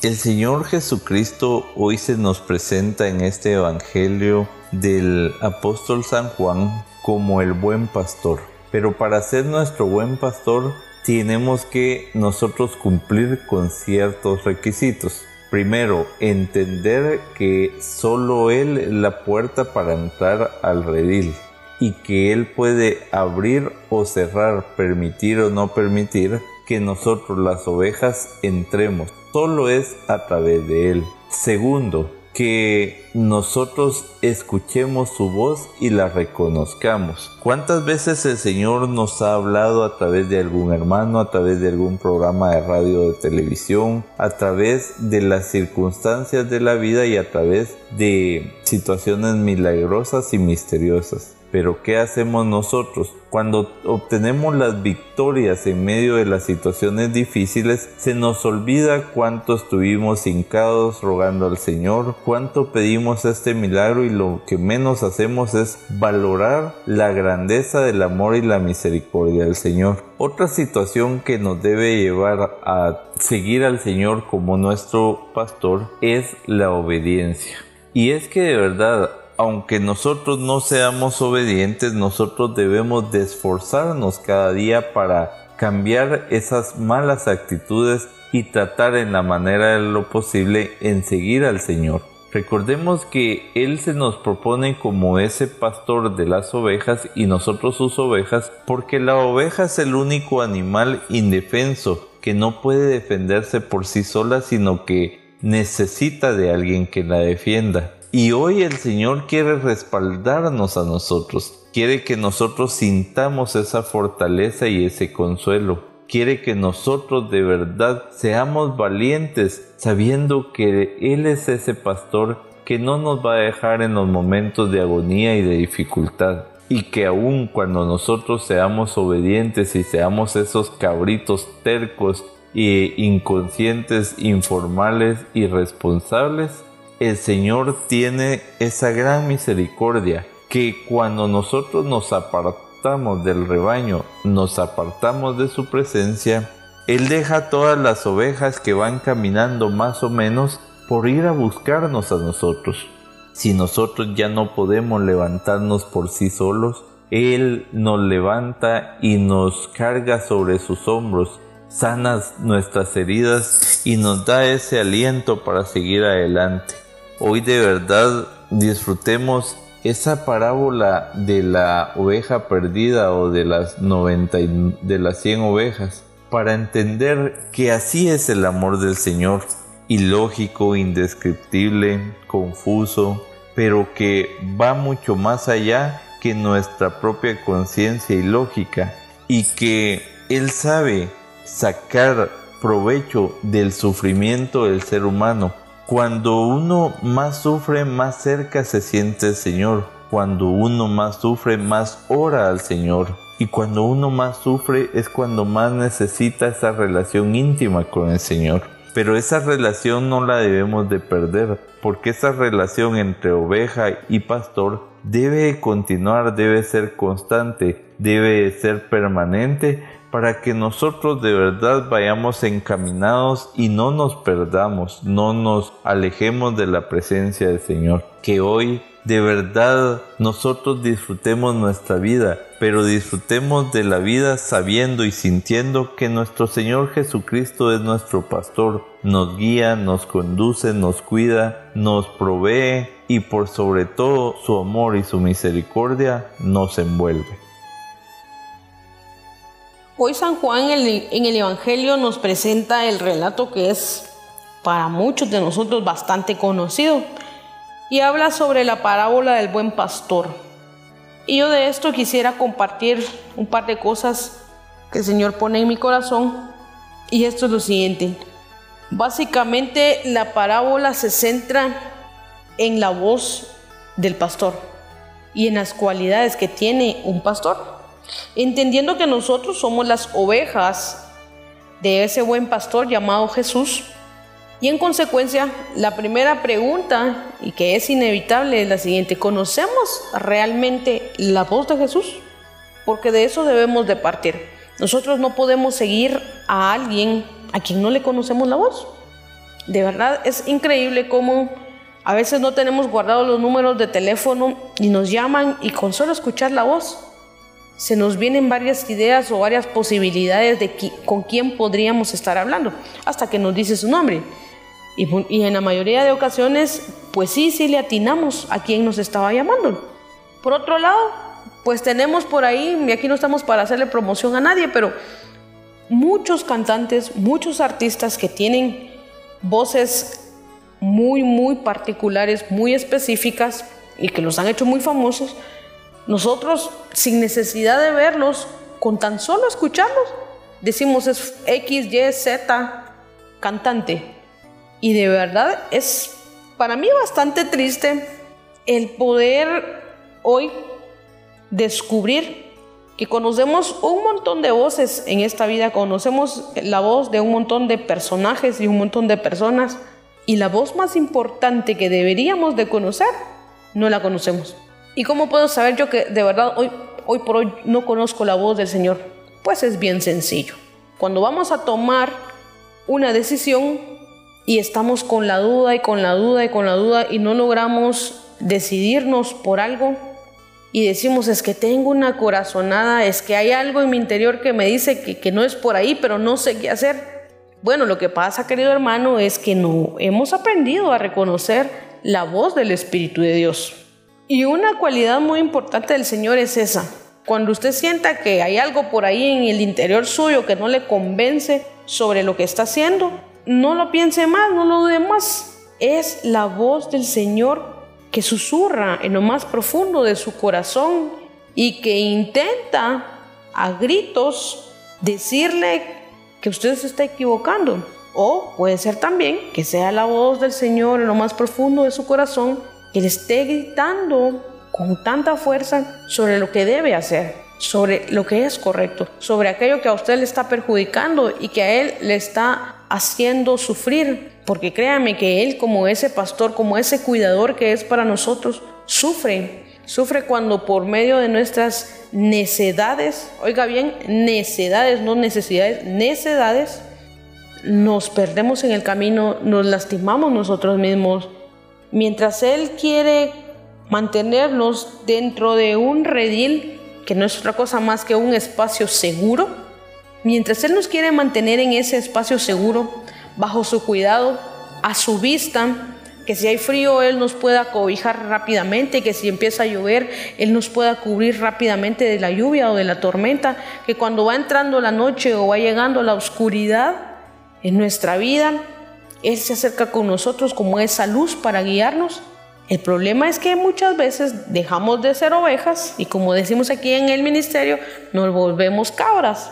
El Señor Jesucristo hoy se nos presenta en este Evangelio del apóstol San Juan como el buen pastor. Pero para ser nuestro buen pastor tenemos que nosotros cumplir con ciertos requisitos. Primero, entender que solo Él es la puerta para entrar al redil y que Él puede abrir o cerrar, permitir o no permitir que nosotros las ovejas entremos. Solo es a través de Él. Segundo, que nosotros escuchemos su voz y la reconozcamos. ¿Cuántas veces el Señor nos ha hablado a través de algún hermano, a través de algún programa de radio o de televisión, a través de las circunstancias de la vida y a través de situaciones milagrosas y misteriosas? Pero ¿qué hacemos nosotros? Cuando obtenemos las victorias en medio de las situaciones difíciles, se nos olvida cuánto estuvimos hincados rogando al Señor, cuánto pedimos este milagro y lo que menos hacemos es valorar la grandeza del amor y la misericordia del Señor. Otra situación que nos debe llevar a seguir al Señor como nuestro pastor es la obediencia. Y es que de verdad aunque nosotros no seamos obedientes, nosotros debemos de esforzarnos cada día para cambiar esas malas actitudes y tratar en la manera de lo posible en seguir al Señor. Recordemos que Él se nos propone como ese pastor de las ovejas y nosotros sus ovejas porque la oveja es el único animal indefenso que no puede defenderse por sí sola sino que necesita de alguien que la defienda. Y hoy el Señor quiere respaldarnos a nosotros, quiere que nosotros sintamos esa fortaleza y ese consuelo. Quiere que nosotros de verdad seamos valientes sabiendo que Él es ese pastor que no nos va a dejar en los momentos de agonía y de dificultad. Y que aun cuando nosotros seamos obedientes y seamos esos cabritos tercos e inconscientes, informales, irresponsables, el Señor tiene esa gran misericordia que cuando nosotros nos apartamos del rebaño, nos apartamos de su presencia, Él deja todas las ovejas que van caminando más o menos por ir a buscarnos a nosotros. Si nosotros ya no podemos levantarnos por sí solos, Él nos levanta y nos carga sobre sus hombros, sanas nuestras heridas y nos da ese aliento para seguir adelante hoy de verdad disfrutemos esa parábola de la oveja perdida o de las 90 de las 100 ovejas para entender que así es el amor del Señor, ilógico, indescriptible, confuso, pero que va mucho más allá que nuestra propia conciencia y lógica y que Él sabe sacar provecho del sufrimiento del ser humano cuando uno más sufre, más cerca se siente el Señor. Cuando uno más sufre, más ora al Señor. Y cuando uno más sufre es cuando más necesita esa relación íntima con el Señor. Pero esa relación no la debemos de perder, porque esa relación entre oveja y pastor debe continuar, debe ser constante, debe ser permanente para que nosotros de verdad vayamos encaminados y no nos perdamos, no nos alejemos de la presencia del Señor. Que hoy de verdad nosotros disfrutemos nuestra vida, pero disfrutemos de la vida sabiendo y sintiendo que nuestro Señor Jesucristo es nuestro pastor, nos guía, nos conduce, nos cuida, nos provee y por sobre todo su amor y su misericordia nos envuelve. Hoy San Juan en el, Evangelio nos presenta el relato que es para muchos de nosotros bastante conocido y habla sobre la parábola del buen pastor. Y yo de esto quisiera compartir un par de cosas que el Señor pone en mi corazón y esto es lo siguiente. Básicamente la parábola se centra en la voz del pastor y en las cualidades que tiene un pastor entendiendo que nosotros somos las ovejas de ese buen pastor llamado Jesús. Y en consecuencia, la primera pregunta, y que es inevitable, es la siguiente. ¿Conocemos realmente la voz de Jesús? Porque de eso debemos de partir. Nosotros no podemos seguir a alguien a quien no le conocemos la voz. De verdad es increíble cómo a veces no tenemos guardados los números de teléfono y nos llaman y con solo escuchar la voz se nos vienen varias ideas o varias posibilidades de con quién podríamos estar hablando, hasta que nos dice su nombre. Y, y, en la mayoría de ocasiones, pues sí, sí le atinamos a quién nos estaba llamando. Por otro lado, pues tenemos por ahí, y aquí no estamos para hacerle promoción a nadie, pero muchos cantantes, muchos artistas que tienen voces muy, muy particulares, muy específicas y que los han hecho muy famosos, nosotros, sin necesidad de verlos, con tan solo escucharlos, decimos es X, Y, Z cantante. Y de verdad es para mí bastante triste el poder hoy descubrir que conocemos un montón de voces en esta vida, conocemos la voz de un montón de personajes y un montón de personas, y la voz más importante que deberíamos de conocer, no la conocemos. ¿Y cómo puedo saber yo que de verdad hoy, hoy por hoy no conozco la voz del Señor? Pues es bien sencillo. Cuando vamos a tomar una decisión y estamos con la duda y con la duda y con la duda y no logramos decidirnos por algo, y decimos, es que tengo una corazonada, es que hay algo en mi interior que me dice que, que, no es por ahí, pero no sé qué hacer. Bueno, lo que pasa, querido hermano, es que no hemos aprendido a reconocer la voz del Espíritu de Dios. Y una cualidad muy importante del Señor es esa. Cuando usted sienta que hay algo por ahí en el interior suyo que no le convence sobre lo que está haciendo, no lo piense más, no lo dude más. Es la voz del Señor que susurra en lo más profundo de su corazón y que intenta a gritos decirle que usted se está equivocando. O puede ser también que sea la voz del Señor en lo más profundo de su corazón que le esté gritando con tanta fuerza sobre lo que debe hacer, sobre lo que es correcto, sobre aquello que a usted le está perjudicando y que a él le está haciendo sufrir porque créame que Él como ese pastor, como ese cuidador que es para nosotros, sufre. Sufre cuando por medio de nuestras necedades, oiga bien, necedades, no necesidades, necedades, nos perdemos en el camino, nos lastimamos nosotros mismos. Mientras Él quiere mantenernos dentro de un redil, que no es otra cosa más que un espacio seguro, mientras Él nos quiere mantener en ese espacio seguro, bajo su cuidado, a su vista, que si hay frío Él nos pueda cobijar rápidamente, que si empieza a llover Él nos pueda cubrir rápidamente de la lluvia o de la tormenta, que cuando va entrando la noche o va llegando la oscuridad en nuestra vida, Él se acerca con nosotros como esa luz para guiarnos. El problema es que muchas veces dejamos de ser ovejas y como decimos aquí en el ministerio, nos volvemos cabras.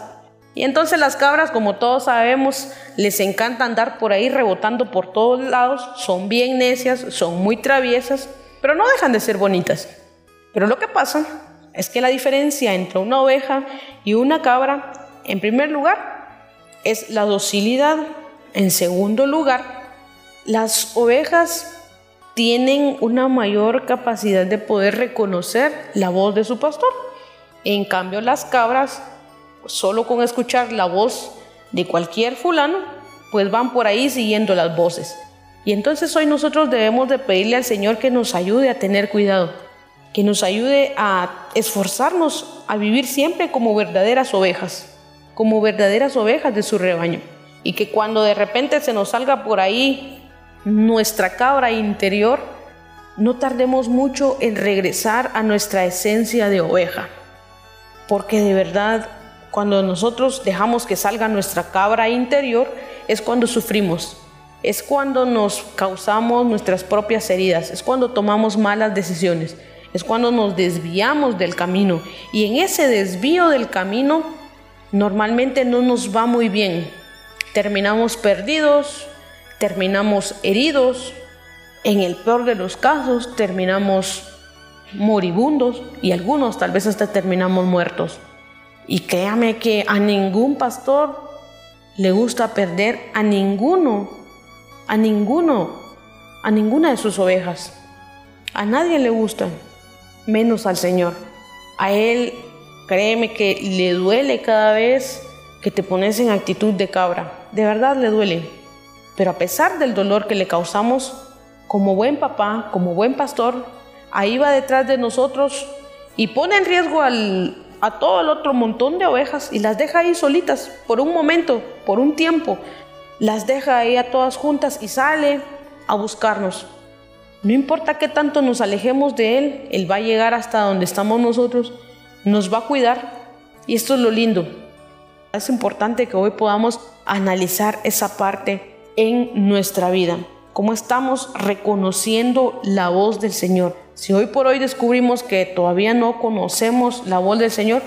Y entonces las cabras, como todos sabemos, les encanta andar por ahí rebotando por todos lados, son bien necias, son muy traviesas, pero no dejan de ser bonitas. Pero lo que pasa es que la diferencia entre una oveja y una cabra, en primer lugar, es la docilidad. En segundo lugar, las ovejas tienen una mayor capacidad de poder reconocer la voz de su pastor. En cambio, las cabras solo con escuchar la voz de cualquier fulano, pues van por ahí siguiendo las voces. Y entonces hoy nosotros debemos de pedirle al Señor que nos ayude a tener cuidado, que nos ayude a esforzarnos a vivir siempre como verdaderas ovejas, como verdaderas ovejas de su rebaño. Y que cuando de repente se nos salga por ahí nuestra cabra interior, no tardemos mucho en regresar a nuestra esencia de oveja. Porque de verdad cuando nosotros dejamos que salga nuestra cabra interior, es cuando sufrimos, es cuando nos causamos nuestras propias heridas, es cuando tomamos malas decisiones, es cuando nos desviamos del camino. Y en ese desvío del camino, normalmente no nos va muy bien. Terminamos perdidos, terminamos heridos, en el peor de los casos terminamos moribundos y algunos tal vez hasta terminamos muertos. Y créame que a ningún pastor le gusta perder a ninguno, a ninguno, a ninguna de sus ovejas. A nadie le gusta, menos al Señor. A Él, créeme que le duele cada vez que te pones en actitud de cabra. De verdad le duele. Pero a pesar del dolor que le causamos, como buen papá, como buen pastor, ahí va detrás de nosotros y pone en riesgo al, a todo el otro montón de ovejas y las deja ahí solitas por un momento, por un tiempo. Las deja ahí a todas juntas y sale a buscarnos. No importa qué tanto nos alejemos de Él, Él va a llegar hasta donde estamos nosotros, nos va a cuidar. Y esto es lo lindo. Es importante que hoy podamos analizar esa parte en nuestra vida. Cómo estamos reconociendo la voz del Señor. Si hoy por hoy descubrimos que todavía no conocemos la voz del Señor,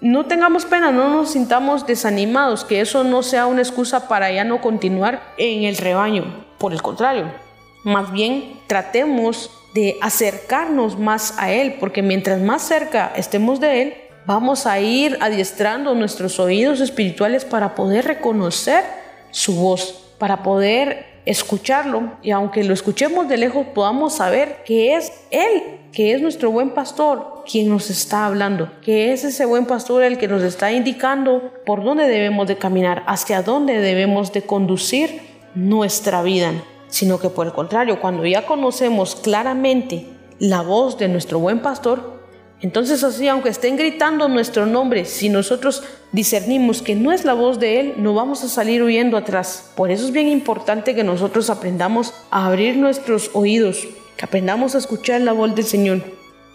no tengamos pena, no nos sintamos desanimados, que eso no sea una excusa para ya no continuar en el rebaño. Por el contrario, más bien tratemos de acercarnos más a Él, porque mientras más cerca estemos de Él, vamos a ir adiestrando nuestros oídos espirituales para poder reconocer su voz, para poder escucharlo. Y aunque lo escuchemos de lejos podamos saber que es Él, que es nuestro buen pastor quien nos está hablando, que es ese buen pastor el que nos está indicando por dónde debemos de caminar, hacia dónde debemos de conducir nuestra vida, sino que por el contrario, cuando ya conocemos claramente la voz de nuestro buen pastor, entonces así, aunque estén gritando nuestro nombre, si nosotros discernimos que no es la voz de Él, no vamos a salir huyendo atrás. Por eso es bien importante que nosotros aprendamos a abrir nuestros oídos, que aprendamos a escuchar la voz del Señor.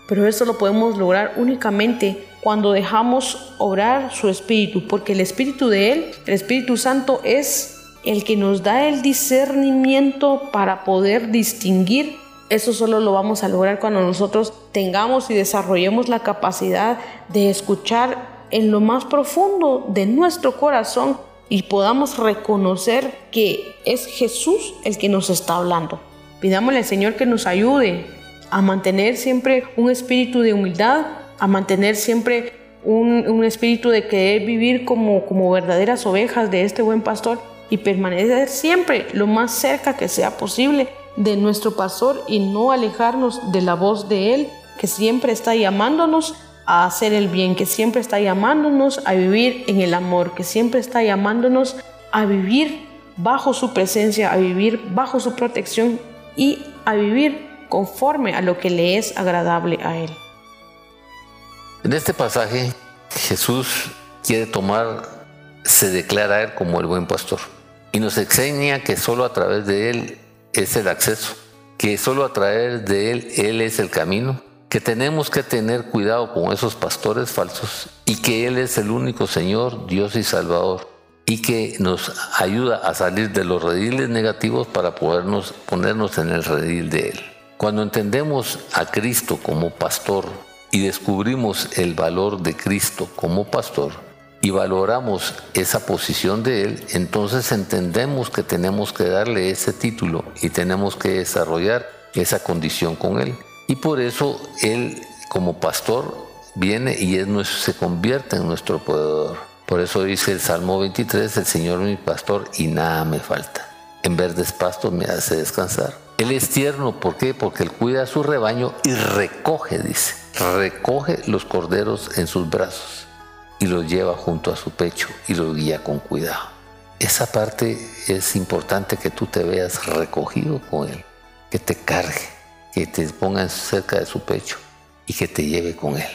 Pero eso lo podemos lograr únicamente cuando dejamos obrar su Espíritu, porque el Espíritu de Él, el Espíritu Santo, es el que nos da el discernimiento para poder distinguir eso solo lo vamos a lograr cuando nosotros tengamos y desarrollemos la capacidad de escuchar en lo más profundo de nuestro corazón y podamos reconocer que es Jesús el que nos está hablando. Pidámosle al Señor que nos ayude a mantener siempre un espíritu de humildad, a mantener siempre un, espíritu de querer vivir como, como verdaderas ovejas de este buen pastor y permanecer siempre lo más cerca que sea posible de nuestro pastor y no alejarnos de la voz de Él, que siempre está llamándonos a hacer el bien, que siempre está llamándonos a vivir en el amor, que siempre está llamándonos a vivir bajo su presencia, a vivir bajo su protección y a vivir conforme a lo que le es agradable a Él. En este pasaje Jesús quiere tomar, se declara a Él como el buen pastor y nos enseña que solo a través de Él es el acceso, que solo a través de Él, Él es el camino, que tenemos que tener cuidado con esos pastores falsos y que Él es el único Señor, Dios y Salvador y que nos ayuda a salir de los rediles negativos para podernos ponernos en el redil de Él. Cuando entendemos a Cristo como pastor y descubrimos el valor de Cristo como pastor, y valoramos esa posición de Él, entonces entendemos que tenemos que darle ese título y tenemos que desarrollar esa condición con Él. Y por eso Él como pastor viene y es, se convierte en nuestro proveedor. Por eso dice el Salmo 23, el Señor mi pastor y nada me falta. En verdes pastos me hace descansar. Él es tierno, ¿por qué? Porque Él cuida a su rebaño y recoge, dice, recoge los corderos en sus brazos y los lleva junto a su pecho y los guía con cuidado. Esa parte es importante que tú te veas recogido con Él, que te cargue, que te ponga cerca de su pecho y que te lleve con Él.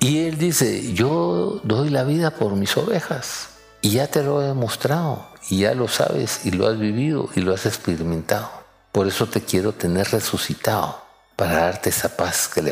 Y Él dice, yo doy la vida por mis ovejas y ya te lo he demostrado y ya lo sabes y lo has vivido y lo has experimentado. Por eso te quiero tener resucitado para darte esa paz que,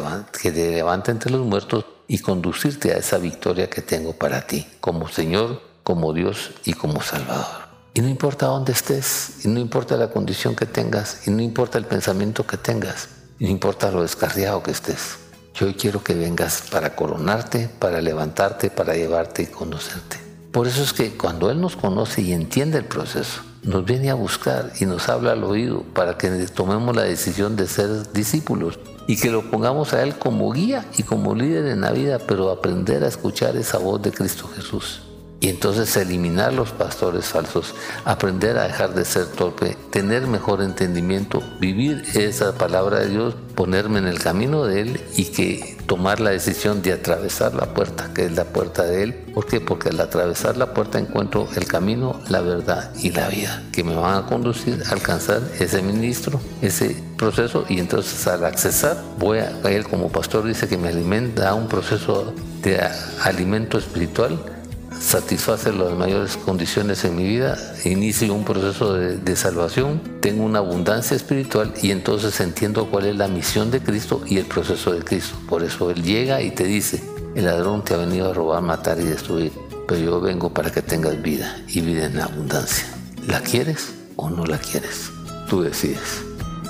que te levanta entre los muertos y conducirte a esa victoria que tengo para ti, como Señor, como Dios y como Salvador. Y no importa dónde estés, y no importa la condición que tengas, y no importa el pensamiento que tengas, y no importa lo descarriado que estés. Yo hoy quiero que vengas para coronarte, para levantarte, para llevarte y conocerte. Por eso es que cuando Él nos conoce y entiende el proceso, nos viene a buscar y nos habla al oído para que tomemos la decisión de ser discípulos y que lo pongamos a Él como guía y como líder en la vida, pero aprender a escuchar esa voz de Cristo Jesús. Y entonces eliminar los pastores falsos, aprender a dejar de ser torpe, tener mejor entendimiento, vivir esa palabra de Dios, ponerme en el camino de Él y que tomar la decisión de atravesar la puerta, que es la puerta de Él. ¿Por qué? Porque al atravesar la puerta encuentro el camino, la verdad y la vida, que me van a conducir a alcanzar ese ministro, ese proceso y entonces al accesar voy a Él como pastor dice que me alimenta, un proceso de alimento espiritual satisface las mayores condiciones en mi vida, inicio un proceso de, salvación, tengo una abundancia espiritual y entonces entiendo cuál es la misión de Cristo y el proceso de Cristo. Por eso Él llega y te dice, el ladrón te ha venido a robar, matar y destruir, pero yo vengo para que tengas vida y vida en abundancia. ¿La quieres o no la quieres? Tú decides.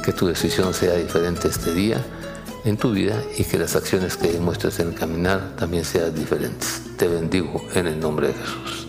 Que tu decisión sea diferente este día en tu vida y que las acciones que muestres en el caminar también sean diferentes. Te bendigo en el nombre de Jesús.